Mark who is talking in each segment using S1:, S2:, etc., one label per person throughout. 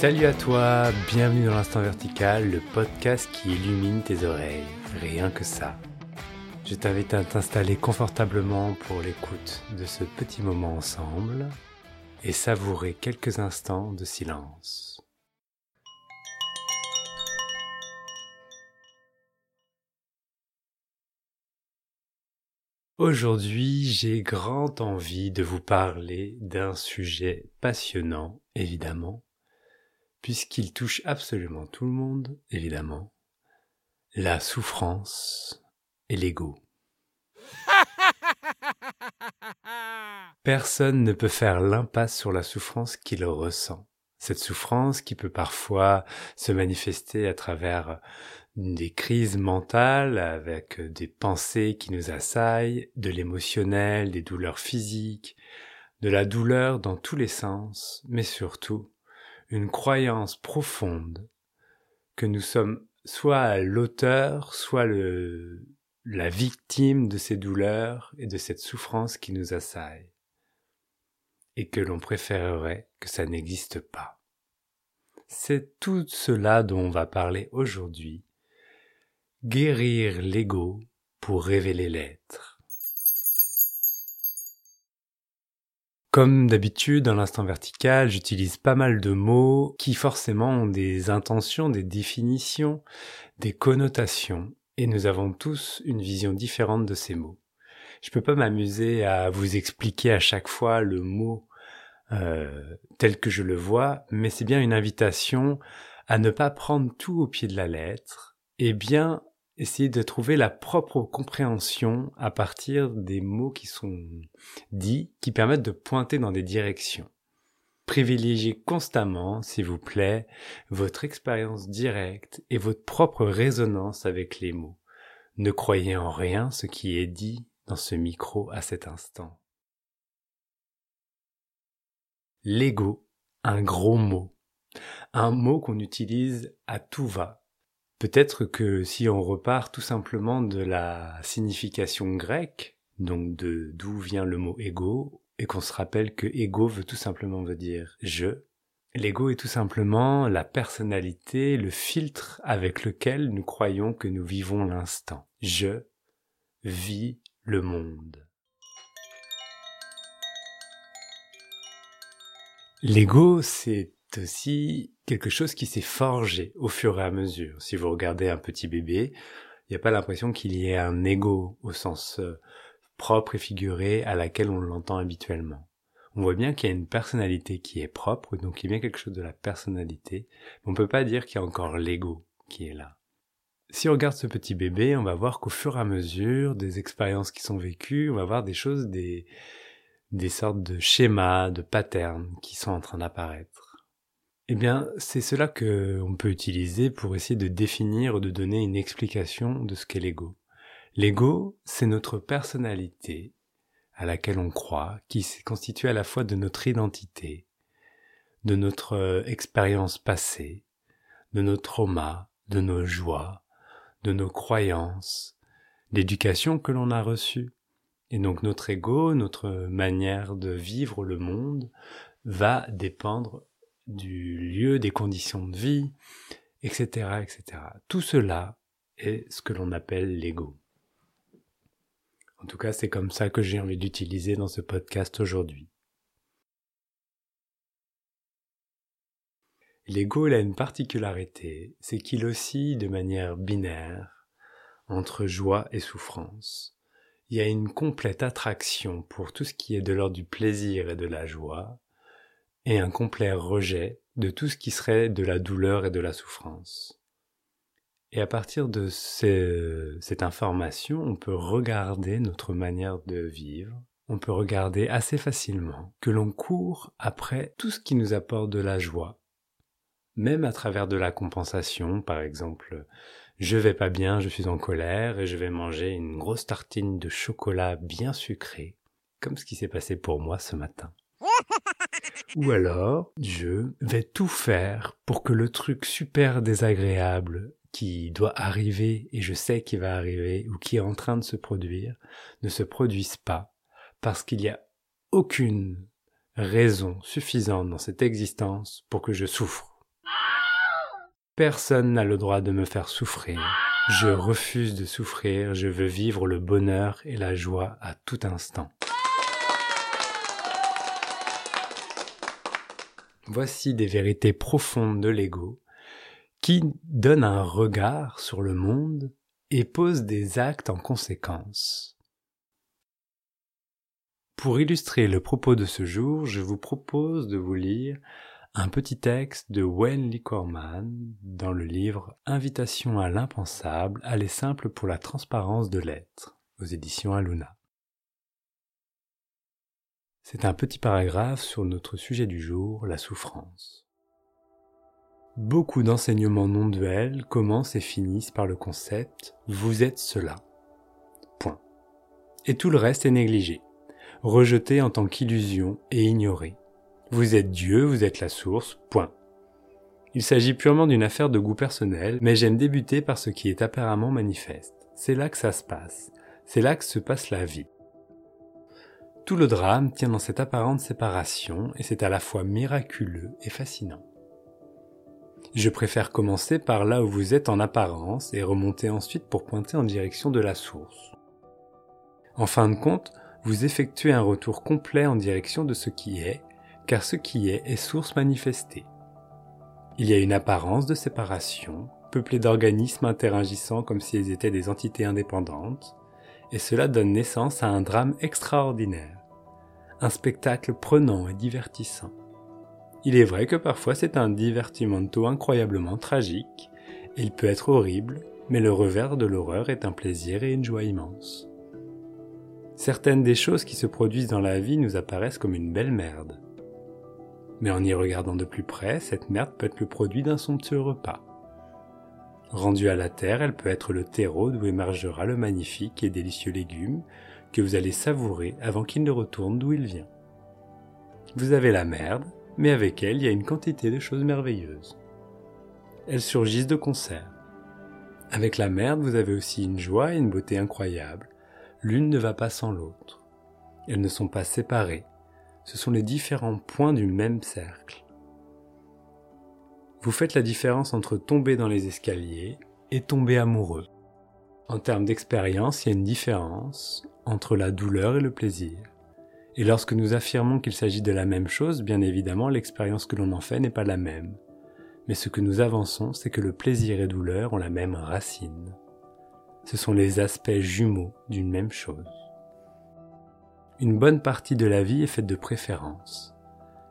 S1: Salut à toi, bienvenue dans l'instant vertical, le podcast qui illumine tes oreilles. Rien que ça. Je t'invite à t'installer confortablement pour l'écoute de ce petit moment ensemble et savourer quelques instants de silence. Aujourd'hui, j'ai grand envie de vous parler d'un sujet passionnant, évidemment, puisqu'il touche absolument tout le monde, évidemment, la souffrance et l'ego. Personne ne peut faire l'impasse sur la souffrance qu'il ressent. Cette souffrance qui peut parfois se manifester à travers des crises mentales avec des pensées qui nous assaillent, de l'émotionnel, des douleurs physiques, de la douleur dans tous les sens, mais surtout une croyance profonde que nous sommes soit l'auteur, soit le, la victime de ces douleurs et de cette souffrance qui nous assaille, et que l'on préférerait que ça n'existe pas. C'est tout cela dont on va parler aujourd'hui. Guérir l'ego pour révéler l'être. Comme d'habitude, dans l'instant vertical, j'utilise pas mal de mots qui forcément ont des intentions, des définitions, des connotations, et nous avons tous une vision différente de ces mots. Je peux pas m'amuser à vous expliquer à chaque fois le mot euh, tel que je le vois, mais c'est bien une invitation à ne pas prendre tout au pied de la lettre, et bien essayer de trouver la propre compréhension à partir des mots qui sont dits, qui permettent de pointer dans des directions. Privilégiez constamment, s'il vous plaît, votre expérience directe et votre propre résonance avec les mots. Ne croyez en rien ce qui est dit dans ce micro à cet instant. L'ego, un gros mot. Un mot qu'on utilise à tout va Peut-être que si on repart tout simplement de la signification grecque, donc de d'où vient le mot ego, et qu'on se rappelle que ego veut tout simplement dire je, l'ego est tout simplement la personnalité, le filtre avec lequel nous croyons que nous vivons l'instant. Je vis le monde. L'ego, c'est aussi quelque chose qui s'est forgé au fur et à mesure. Si vous regardez un petit bébé, il n'y a pas l'impression qu'il y ait un ego au sens euh, propre et figuré à laquelle on l'entend habituellement. On voit bien qu'il y a une personnalité qui est propre, donc il y a bien quelque chose de la personnalité, mais on peut pas dire qu'il y a encore l'ego qui est là. Si on regarde ce petit bébé, on va voir qu'au fur et à mesure des expériences qui sont vécues, on va voir des choses, des, des sortes de schémas, de patterns qui sont en train d'apparaître. Eh bien, c'est cela que on peut utiliser pour essayer de définir ou de donner une explication de ce qu'est l'ego. L'ego, c'est notre personnalité à laquelle on croit, qui s'est constituée à la fois de notre identité, de notre euh, expérience passée, de nos traumas, de nos joies, de nos croyances, l'éducation que l'on a reçue. Et donc notre ego, notre manière de vivre le monde va dépendre du lieu, des conditions de vie, etc., etc. Tout cela est ce que l'on appelle l'ego. En tout cas, c'est comme ça que j'ai envie d'utiliser dans ce podcast aujourd'hui. L'ego, a une particularité, c'est qu'il oscille de manière binaire entre joie et souffrance. Il y a une complète attraction pour tout ce qui est de l'ordre du plaisir et de la joie, et un complet rejet de tout ce qui serait de la douleur et de la souffrance. Et à partir de cette information, on peut regarder notre manière de vivre, on peut regarder assez facilement que l'on court après tout ce qui nous apporte de la joie, même à travers de la compensation, par exemple, je vais pas bien, je suis en colère et je vais manger une grosse tartine de chocolat bien sucré, comme ce qui s'est passé pour moi ce matin. Ou alors, je vais tout faire pour que le truc super désagréable qui doit arriver et je sais qu'il va arriver ou qui est en train de se produire ne se produise pas parce qu'il n'y a aucune raison suffisante dans cette existence pour que je souffre. Personne n'a le droit de me faire souffrir. Je refuse de souffrir, je veux vivre le bonheur et la joie à tout instant. Voici des vérités profondes de l'ego qui donnent un regard sur le monde et posent des actes en conséquence. Pour illustrer le propos de ce jour, je vous propose de vous lire un petit texte de Wayne Licorman dans le livre Invitation à l'impensable, aller simple pour la transparence de l'être, aux éditions Aluna. C'est un petit paragraphe sur notre sujet du jour, la souffrance. Beaucoup d'enseignements non duels commencent et finissent par le concept vous êtes cela. Point. Et tout le reste est négligé, rejeté en tant qu'illusion et ignoré. Vous êtes Dieu, vous êtes la source, point. Il s'agit purement d'une affaire de goût personnel, mais j'aime débuter par ce qui est apparemment manifeste. C'est là que ça se passe. C'est là que se passe la vie. Tout le drame tient dans cette apparente séparation, et c'est à la fois miraculeux et fascinant. Je préfère commencer par là où vous êtes en apparence et remonter ensuite pour pointer en direction de la source. En fin de compte, vous effectuez un retour complet en direction de ce qui est, car ce qui est est source manifestée. Il y a une apparence de séparation, peuplée d'organismes interagissant comme si elles étaient des entités indépendantes, et cela donne naissance à un drame extraordinaire, un spectacle prenant et divertissant. Il est vrai que parfois c'est un divertimento incroyablement tragique, il peut être horrible, mais le revers de l'horreur est un plaisir et une joie immense. Certaines des choses qui se produisent dans la vie nous apparaissent comme une belle merde. Mais en y regardant de plus près, cette merde peut être le produit d'un somptueux repas. Rendue à la terre, elle peut être le terreau d'où émergera le magnifique et délicieux légume que vous allez savourer avant qu'il ne retourne d'où il vient. Vous avez la merde, mais avec elle il y a une quantité de choses merveilleuses. Elles surgissent de concert. Avec la merde, vous avez aussi une joie et une beauté incroyables. L'une ne va pas sans l'autre. Elles ne sont pas séparées, ce sont les différents points du même cercle. Vous faites la différence entre tomber dans les escaliers et tomber amoureux. En termes d'expérience, il y a une différence entre la douleur et le plaisir. Et lorsque nous affirmons qu'il s'agit de la même chose, bien évidemment, l'expérience que l'on en fait n'est pas la même. Mais ce que nous avançons, c'est que le plaisir et douleur ont la même racine. Ce sont les aspects jumeaux d'une même chose. Une bonne partie de la vie est faite de préférences.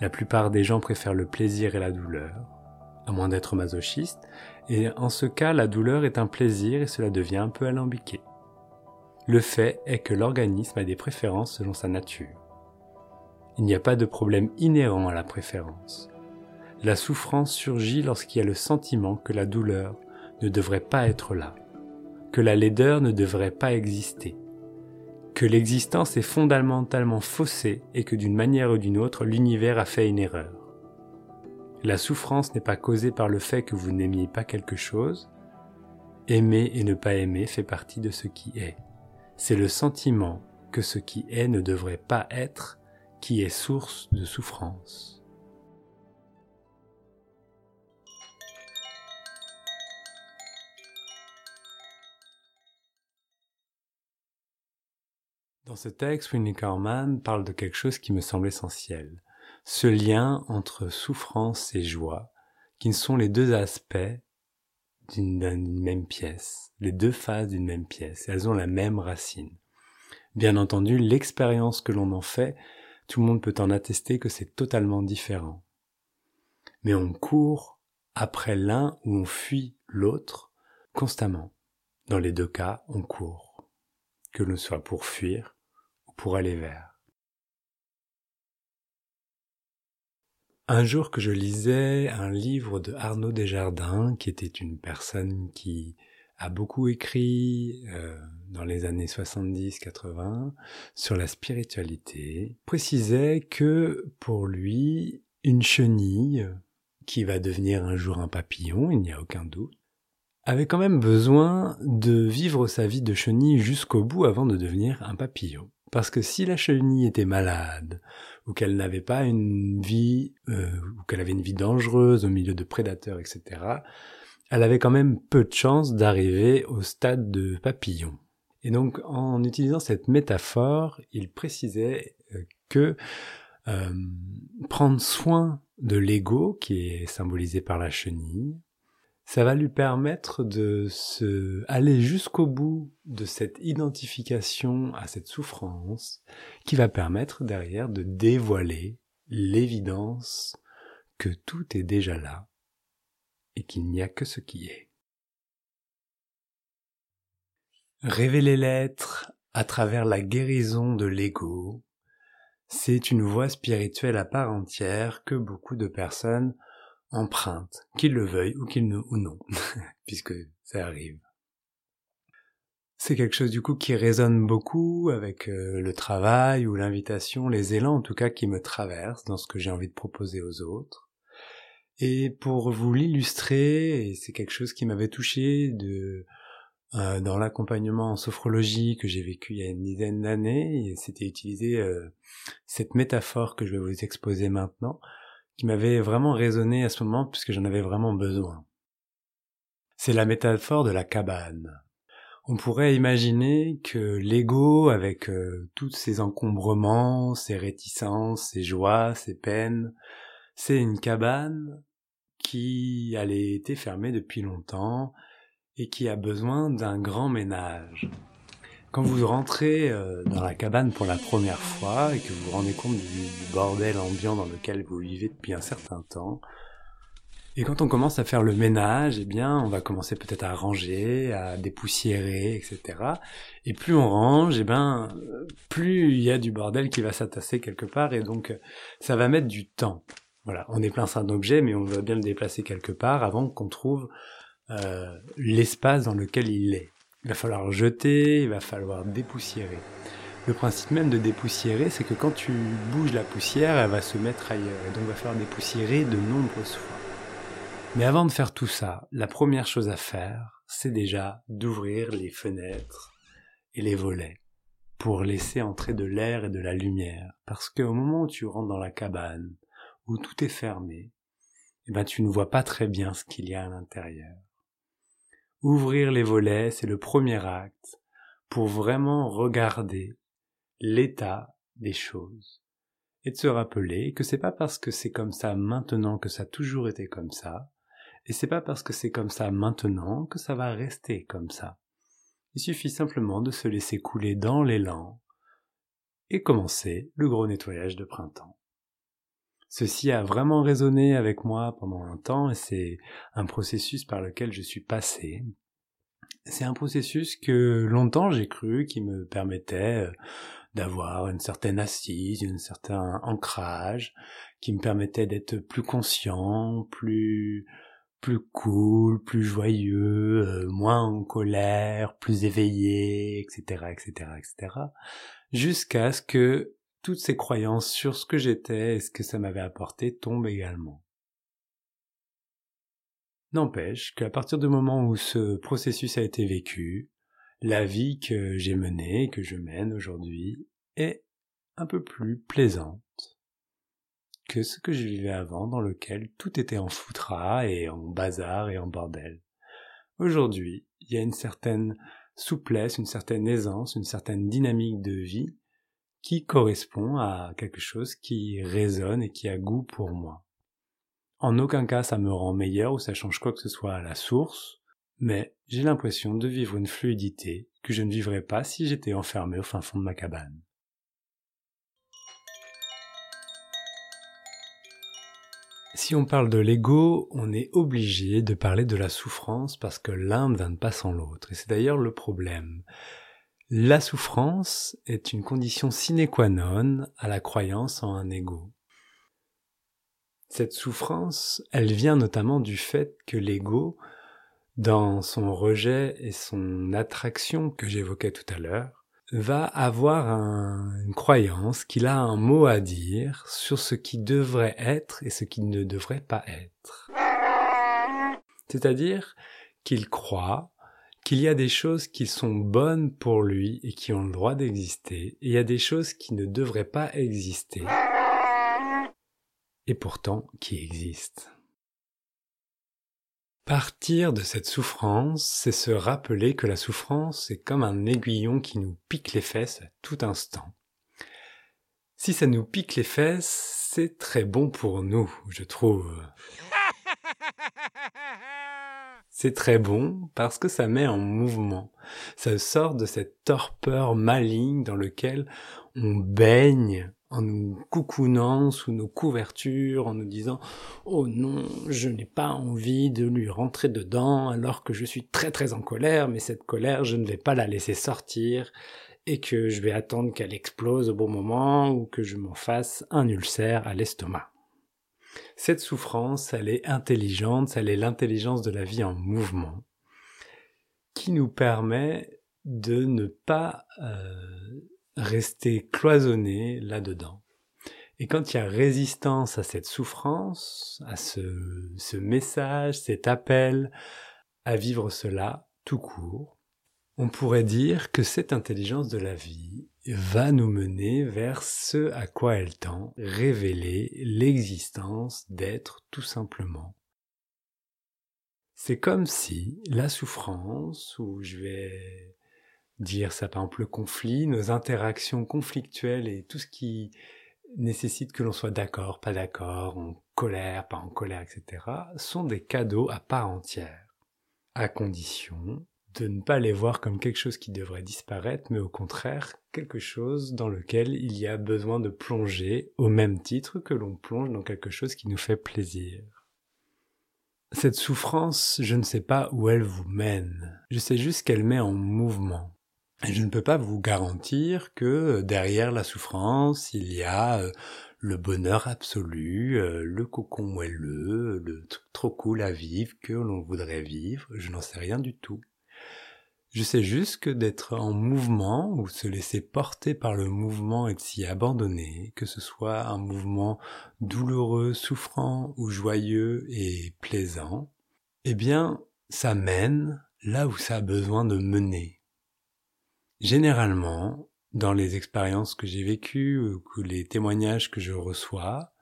S1: La plupart des gens préfèrent le plaisir et la douleur, à moins d'être masochiste, et en ce cas la douleur est un plaisir et cela devient un peu alambiqué. Le fait est que l'organisme a des préférences selon sa nature. Il n'y a pas de problème inhérent à la préférence. La souffrance surgit lorsqu'il y a le sentiment que la douleur ne devrait pas être là, que la laideur ne devrait pas exister, que l'existence est fondamentalement faussée et que d'une manière ou d'une autre l'univers a fait une erreur. La souffrance n'est pas causée par le fait que vous n'aimiez pas quelque chose. Aimer et ne pas aimer fait partie de ce qui est. C'est le sentiment que ce qui est ne devrait pas être qui est source de souffrance. Dans ce texte, Winnie Carman parle de quelque chose qui me semble essentiel. Ce lien entre souffrance et joie, qui sont les deux aspects d'une même pièce, les deux phases d'une même pièce. Elles ont la même racine. Bien entendu, l'expérience que l'on en fait, tout le monde peut en attester que c'est totalement différent. Mais on court après l'un ou on fuit l'autre constamment. Dans les deux cas, on court que l'on soit pour fuir ou pour aller vers. Un jour que je lisais un livre de Arnaud Desjardins, qui était une personne qui a beaucoup écrit euh, dans les années 70-80 sur la spiritualité, précisait que pour lui, une chenille, qui va devenir un jour un papillon, il n'y a aucun doute, avait quand même besoin de vivre sa vie de chenille jusqu'au bout avant de devenir un papillon. Parce que si la chenille était malade, ou qu'elle n'avait pas une vie, euh, ou qu'elle avait une vie dangereuse au milieu de prédateurs, etc., elle avait quand même peu de chances d'arriver au stade de papillon. Et donc, en utilisant cette métaphore, il précisait euh, que euh, prendre soin de l'ego, qui est symbolisé par la chenille, ça va lui permettre de se aller jusqu'au bout de cette identification à cette souffrance, qui va permettre derrière de dévoiler l'évidence que tout est déjà là et qu'il n'y a que ce qui est. Révéler l'être à travers la guérison de l'ego, c'est une voie spirituelle à part entière que beaucoup de personnes empruntent, qu'ils le veuillent ou qu'ils ne, ou non, puisque ça arrive. C'est quelque chose du coup qui résonne beaucoup avec euh, le travail ou l'invitation, les élans en tout cas qui me traversent dans ce que j'ai envie de proposer aux autres. Et pour vous l'illustrer, c'est quelque chose qui m'avait touché de euh, dans l'accompagnement en sophrologie que j'ai vécu il y a une dizaine d'années, c'était utilisé euh, cette métaphore que je vais vous exposer maintenant, qui m'avait vraiment résonné à ce moment puisque j'en avais vraiment besoin. C'est la métaphore de la cabane. On pourrait imaginer que l'ego, avec euh, tous ses encombrements, ses réticences, ses joies, ses peines, c'est une cabane qui a été fermée depuis longtemps et qui a besoin d'un grand ménage. Quand vous rentrez euh, dans la cabane pour la première fois et que vous vous rendez compte du, bordel ambiant dans lequel vous vivez depuis un certain temps, et quand on commence à faire le ménage, eh bien, on va commencer peut-être à ranger, à dépoussiérer, etc. Et plus on range, eh ben, plus il y a du bordel qui va s'attasser quelque part, et donc ça va mettre du temps. Voilà, on est plein d'un objet, mais on va bien le déplacer quelque part avant qu'on trouve euh, l'espace dans lequel il est. Il va falloir jeter, il va falloir dépoussiérer. Le principe même de dépoussiérer, c'est que quand tu bouges la poussière, elle va se mettre ailleurs. Et donc il va falloir dépoussiérer de nombreuses fois. Mais avant de faire tout ça, la première chose à faire, c'est déjà d'ouvrir les fenêtres et les volets pour laisser entrer de l'air et de la lumière. Parce qu'au moment où tu rentres dans la cabane, où tout est fermé, eh ben tu ne vois pas très bien ce qu'il y a à l'intérieur. Ouvrir les volets, c'est le premier acte pour vraiment regarder l'état des choses et de se rappeler que c'est pas parce que c'est comme ça maintenant que ça a toujours été comme ça, et c'est pas parce que c'est comme ça maintenant que ça va rester comme ça. Il suffit simplement de se laisser couler dans l'élan et commencer le gros nettoyage de printemps. Ceci a vraiment résonné avec moi pendant un temps et c'est un processus par lequel je suis passé. C'est un processus que longtemps j'ai cru qui me permettait euh, d'avoir une certaine assise, un certain ancrage, qui me permettait d'être plus conscient, plus plus cool, plus joyeux, euh, moins en colère, plus éveillé, etc., etc., etc., jusqu'à ce que toutes ces croyances sur ce que j'étais et ce que ça m'avait apporté tombent également. N'empêche qu'à partir du moment où ce processus a été vécu, la vie que j'ai menée, que je mène aujourd'hui, est un peu plus plaisante que ce que je vivais avant dans lequel tout était en foutras et en bazar et en bordel. Aujourd'hui, il y a une certaine souplesse, une certaine aisance, une certaine dynamique de vie qui correspond à quelque chose qui résonne et qui a goût pour moi. En aucun cas ça me rend meilleur ou ça change quoi que ce soit à la source, mais j'ai l'impression de vivre une fluidité que je ne vivrais pas si j'étais enfermé au fin fond de ma cabane. Si on parle de l'ego, on est obligé de parler de la souffrance parce que l'un ne va pas sans l'autre. Et c'est d'ailleurs le problème. La souffrance est une condition sine qua non à la croyance en un ego. Cette souffrance, elle vient notamment du fait que l'ego, dans son rejet et son attraction que j'évoquais tout à l'heure, va avoir une croyance qu'il a un mot à dire sur ce qui devrait être et ce qui ne devrait pas être. C'est-à-dire qu'il croit qu'il y a des choses qui sont bonnes pour lui et qui ont le droit d'exister, et il y a des choses qui ne devraient pas exister, et pourtant qui existent. Partir de cette souffrance, c'est se rappeler que la souffrance est comme un aiguillon qui nous pique les fesses à tout instant. Si ça nous pique les fesses, c'est très bon pour nous, je trouve. C'est très bon parce que ça met en mouvement. Ça sort de cette torpeur maligne dans lequel on baigne en nous coucounant sous nos couvertures, en nous disant Oh non, je n'ai pas envie de lui rentrer dedans alors que je suis très très en colère, mais cette colère, je ne vais pas la laisser sortir et que je vais attendre qu'elle explose au bon moment ou que je m'en fasse un ulcère à l'estomac. Cette souffrance, elle est intelligente, elle est l'intelligence de la vie en mouvement qui nous permet de ne pas euh, rester cloisonné là-dedans. Et quand il y a résistance à cette souffrance, à ce, ce message, cet appel à vivre cela tout court, on pourrait dire que cette intelligence de la vie va nous mener vers ce à quoi elle tend, révéler l'existence d'être tout simplement. C'est comme si la souffrance, ou je vais dire ça par exemple le conflit, nos interactions conflictuelles et tout ce qui nécessite que l'on soit d'accord, pas d'accord, en colère, pas en colère, etc., sont des cadeaux à part entière, à condition de ne pas les voir comme quelque chose qui devrait disparaître, mais au contraire quelque chose dans lequel il y a besoin de plonger au même titre que l'on plonge dans quelque chose qui nous fait plaisir. Cette souffrance, je ne sais pas où elle vous mène, je sais juste qu'elle met en mouvement. Et je ne peux pas vous garantir que derrière la souffrance, il y a euh, le bonheur absolu, euh, le cocon moelleux, le truc trop cool à vivre que l'on voudrait vivre. Je n'en sais rien du tout. Je sais juste que d'être en mouvement ou se laisser porter par le mouvement et de s'y abandonner, que ce soit un mouvement douloureux, souffrant ou joyeux et plaisant, eh bien, ça mène là où ça a besoin de mener. Généralement, dans les expériences que j'ai vécues ou les témoignages que je reçois,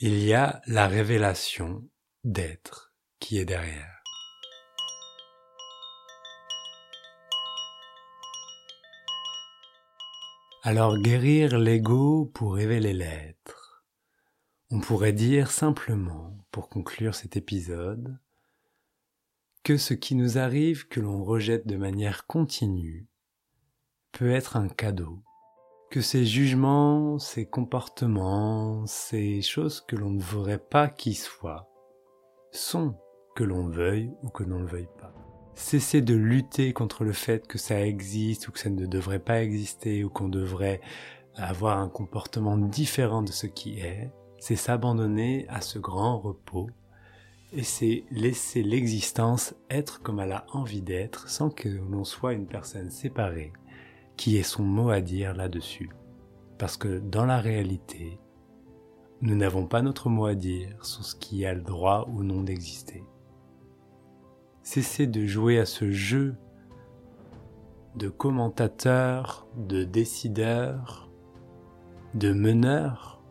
S1: il y a la révélation d'être qui est derrière. Alors guérir l'ego pour révéler l'être. On pourrait dire simplement, pour conclure cet épisode, que ce qui nous arrive que l'on rejette de manière continue peut être un cadeau, que ces jugements, ces comportements, ces choses que l'on ne voudrait pas qu'ils soient, sont que l'on veuille ou que l'on ne veuille pas. Cesser de lutter contre le fait que ça existe ou que ça ne devrait pas exister ou qu'on devrait avoir un comportement différent de ce qui est, c'est s'abandonner à ce grand repos et c'est laisser l'existence être comme elle a envie d'être sans que l'on soit une personne séparée qui ait son mot à dire là-dessus. Parce que dans la réalité, nous n'avons pas notre mot à dire sur ce qui a le droit ou non d'exister. Cessez de jouer à ce jeu de commentateur, de décideur, de meneur.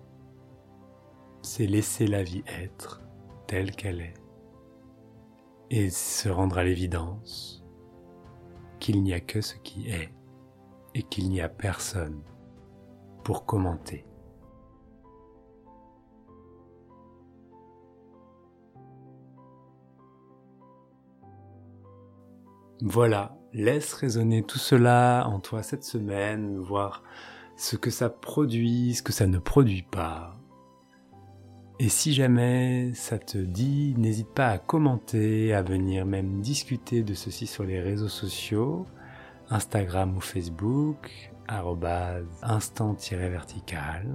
S1: C'est laisser la vie être telle qu'elle est et se rendre à l'évidence qu'il n'y a que ce qui est et qu'il n'y a personne pour commenter. Voilà, laisse résonner tout cela en toi cette semaine, voir ce que ça produit, ce que ça ne produit pas. Et si jamais ça te dit, n'hésite pas à commenter, à venir même discuter de ceci sur les réseaux sociaux. Instagram ou Facebook, instant-vertical.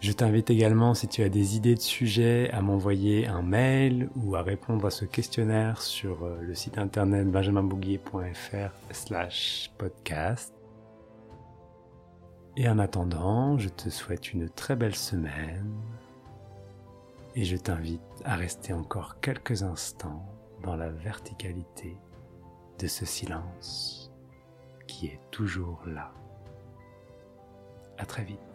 S1: Je t'invite également, si tu as des idées de sujets, à m'envoyer un mail ou à répondre à ce questionnaire sur euh, le site internet benjaminbouguier.fr slash podcast. Et en attendant, je te souhaite une très belle semaine et je t'invite à rester encore quelques instants dans la verticalité de ce silence qui est toujours là. À très vite.